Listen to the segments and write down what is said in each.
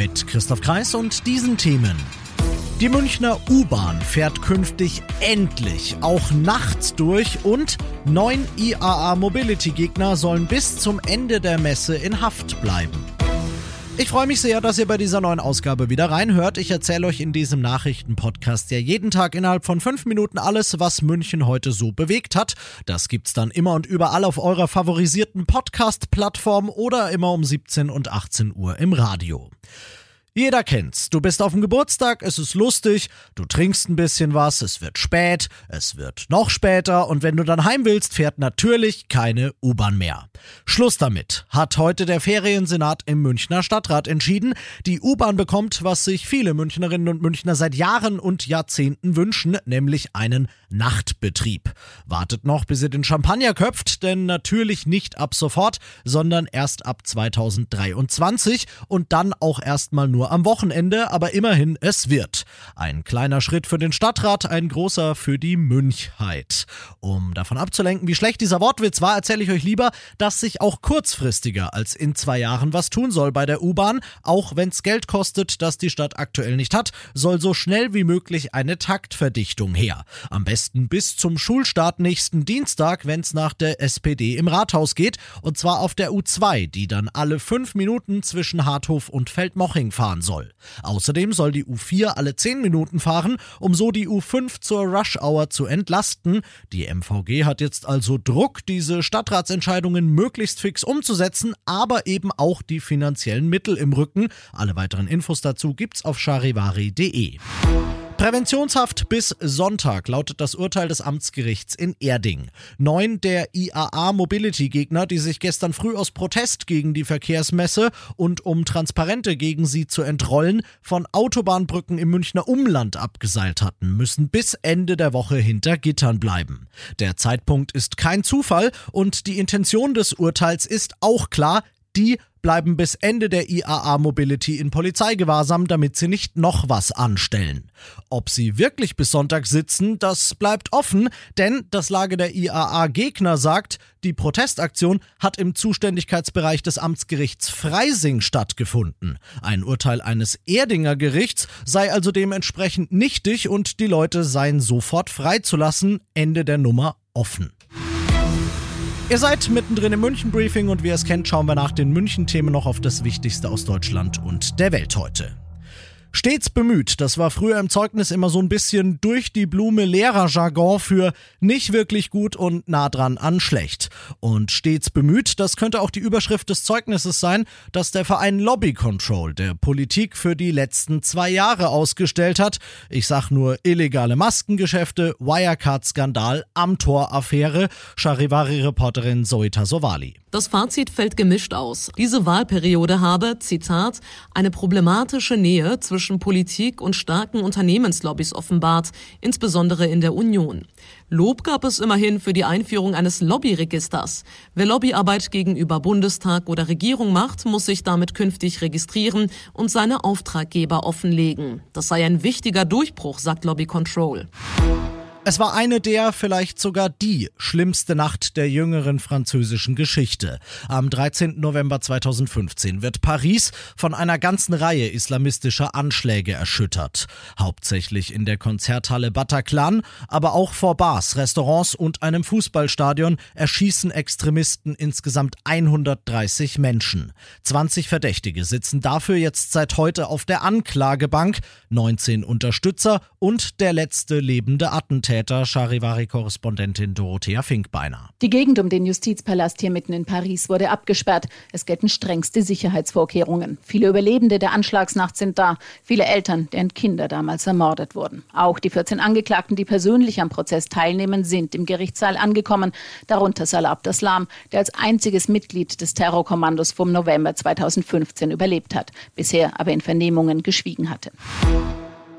Mit Christoph Kreis und diesen Themen. Die Münchner U-Bahn fährt künftig endlich auch nachts durch und neun IAA Mobility Gegner sollen bis zum Ende der Messe in Haft bleiben. Ich freue mich sehr, dass ihr bei dieser neuen Ausgabe wieder reinhört. Ich erzähle euch in diesem Nachrichtenpodcast ja jeden Tag innerhalb von fünf Minuten alles, was München heute so bewegt hat. Das gibt's dann immer und überall auf eurer favorisierten Podcast-Plattform oder immer um 17 und 18 Uhr im Radio. Jeder kennt's. Du bist auf dem Geburtstag, es ist lustig, du trinkst ein bisschen was, es wird spät, es wird noch später und wenn du dann heim willst, fährt natürlich keine U-Bahn mehr. Schluss damit, hat heute der Feriensenat im Münchner Stadtrat entschieden. Die U-Bahn bekommt, was sich viele Münchnerinnen und Münchner seit Jahren und Jahrzehnten wünschen, nämlich einen Nachtbetrieb. Wartet noch, bis ihr den Champagner köpft, denn natürlich nicht ab sofort, sondern erst ab 2023 und dann auch erstmal nur am Wochenende, aber immerhin es wird. Ein kleiner Schritt für den Stadtrat, ein großer für die Münchheit. Um davon abzulenken, wie schlecht dieser Wortwitz war, erzähle ich euch lieber, dass sich auch kurzfristiger als in zwei Jahren was tun soll bei der U-Bahn, auch wenn es Geld kostet, das die Stadt aktuell nicht hat, soll so schnell wie möglich eine Taktverdichtung her. Am besten besten bis zum Schulstart nächsten Dienstag, wenn es nach der SPD im Rathaus geht. Und zwar auf der U2, die dann alle fünf Minuten zwischen Harthof und Feldmoching fahren soll. Außerdem soll die U4 alle zehn Minuten fahren, um so die U5 zur Rush Hour zu entlasten. Die MVG hat jetzt also Druck, diese Stadtratsentscheidungen möglichst fix umzusetzen, aber eben auch die finanziellen Mittel im Rücken. Alle weiteren Infos dazu gibt's auf charivari.de. Präventionshaft bis Sonntag lautet das Urteil des Amtsgerichts in Erding. Neun der IAA Mobility Gegner, die sich gestern früh aus Protest gegen die Verkehrsmesse und um Transparente gegen sie zu entrollen, von Autobahnbrücken im Münchner Umland abgeseilt hatten, müssen bis Ende der Woche hinter Gittern bleiben. Der Zeitpunkt ist kein Zufall und die Intention des Urteils ist auch klar, die bleiben bis Ende der IAA Mobility in Polizeigewahrsam, damit sie nicht noch was anstellen. Ob sie wirklich bis Sonntag sitzen, das bleibt offen, denn das Lager der IAA Gegner sagt, die Protestaktion hat im Zuständigkeitsbereich des Amtsgerichts Freising stattgefunden. Ein Urteil eines Erdinger Gerichts sei also dementsprechend nichtig und die Leute seien sofort freizulassen. Ende der Nummer offen. Ihr seid mittendrin im München-Briefing und wie ihr es kennt, schauen wir nach den München-Themen noch auf das Wichtigste aus Deutschland und der Welt heute. Stets bemüht, das war früher im Zeugnis immer so ein bisschen durch die Blume Lehrerjargon für nicht wirklich gut und nah dran an schlecht. Und stets bemüht, das könnte auch die Überschrift des Zeugnisses sein, dass der Verein Lobby Control der Politik für die letzten zwei Jahre ausgestellt hat. Ich sag nur illegale Maskengeschäfte, Wirecard-Skandal, Amtor-Affäre, Charivari-Reporterin Zoita Sovali. Das Fazit fällt gemischt aus. Diese Wahlperiode habe, Zitat, eine problematische Nähe zwischen Politik und starken Unternehmenslobbys offenbart, insbesondere in der Union. Lob gab es immerhin für die Einführung eines Lobbyregisters. Wer Lobbyarbeit gegenüber Bundestag oder Regierung macht, muss sich damit künftig registrieren und seine Auftraggeber offenlegen. Das sei ein wichtiger Durchbruch, sagt Lobby Control. Es war eine der, vielleicht sogar die schlimmste Nacht der jüngeren französischen Geschichte. Am 13. November 2015 wird Paris von einer ganzen Reihe islamistischer Anschläge erschüttert. Hauptsächlich in der Konzerthalle Bataclan, aber auch vor Bars, Restaurants und einem Fußballstadion erschießen Extremisten insgesamt 130 Menschen. 20 Verdächtige sitzen dafür jetzt seit heute auf der Anklagebank, 19 Unterstützer und der letzte lebende Attentäter Täter, Charivari-Korrespondentin Dorothea Finkbeiner. Die Gegend um den Justizpalast hier mitten in Paris wurde abgesperrt. Es gelten strengste Sicherheitsvorkehrungen. Viele Überlebende der Anschlagsnacht sind da. Viele Eltern, deren Kinder damals ermordet wurden. Auch die 14 Angeklagten, die persönlich am Prozess teilnehmen, sind im Gerichtssaal angekommen. Darunter Salah Abdeslam, der als einziges Mitglied des Terrorkommandos vom November 2015 überlebt hat. Bisher aber in Vernehmungen geschwiegen hatte.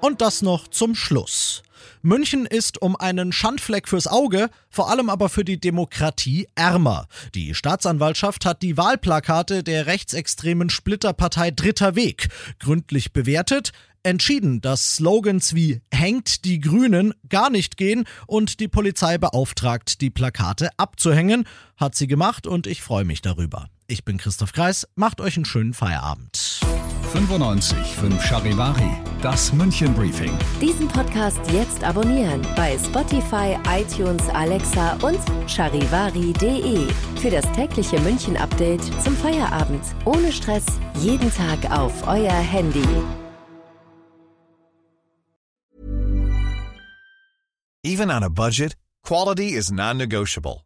Und das noch zum Schluss. München ist um einen Schandfleck fürs Auge, vor allem aber für die Demokratie ärmer. Die Staatsanwaltschaft hat die Wahlplakate der rechtsextremen Splitterpartei Dritter Weg gründlich bewertet, entschieden, dass Slogans wie Hängt die Grünen gar nicht gehen und die Polizei beauftragt, die Plakate abzuhängen. Hat sie gemacht und ich freue mich darüber. Ich bin Christoph Kreis, macht euch einen schönen Feierabend. 95 5 Charivari, das München Briefing. Diesen Podcast jetzt abonnieren bei Spotify, iTunes, Alexa und charivari.de. Für das tägliche München Update zum Feierabend. Ohne Stress, jeden Tag auf euer Handy. Even on a budget, quality is non-negotiable.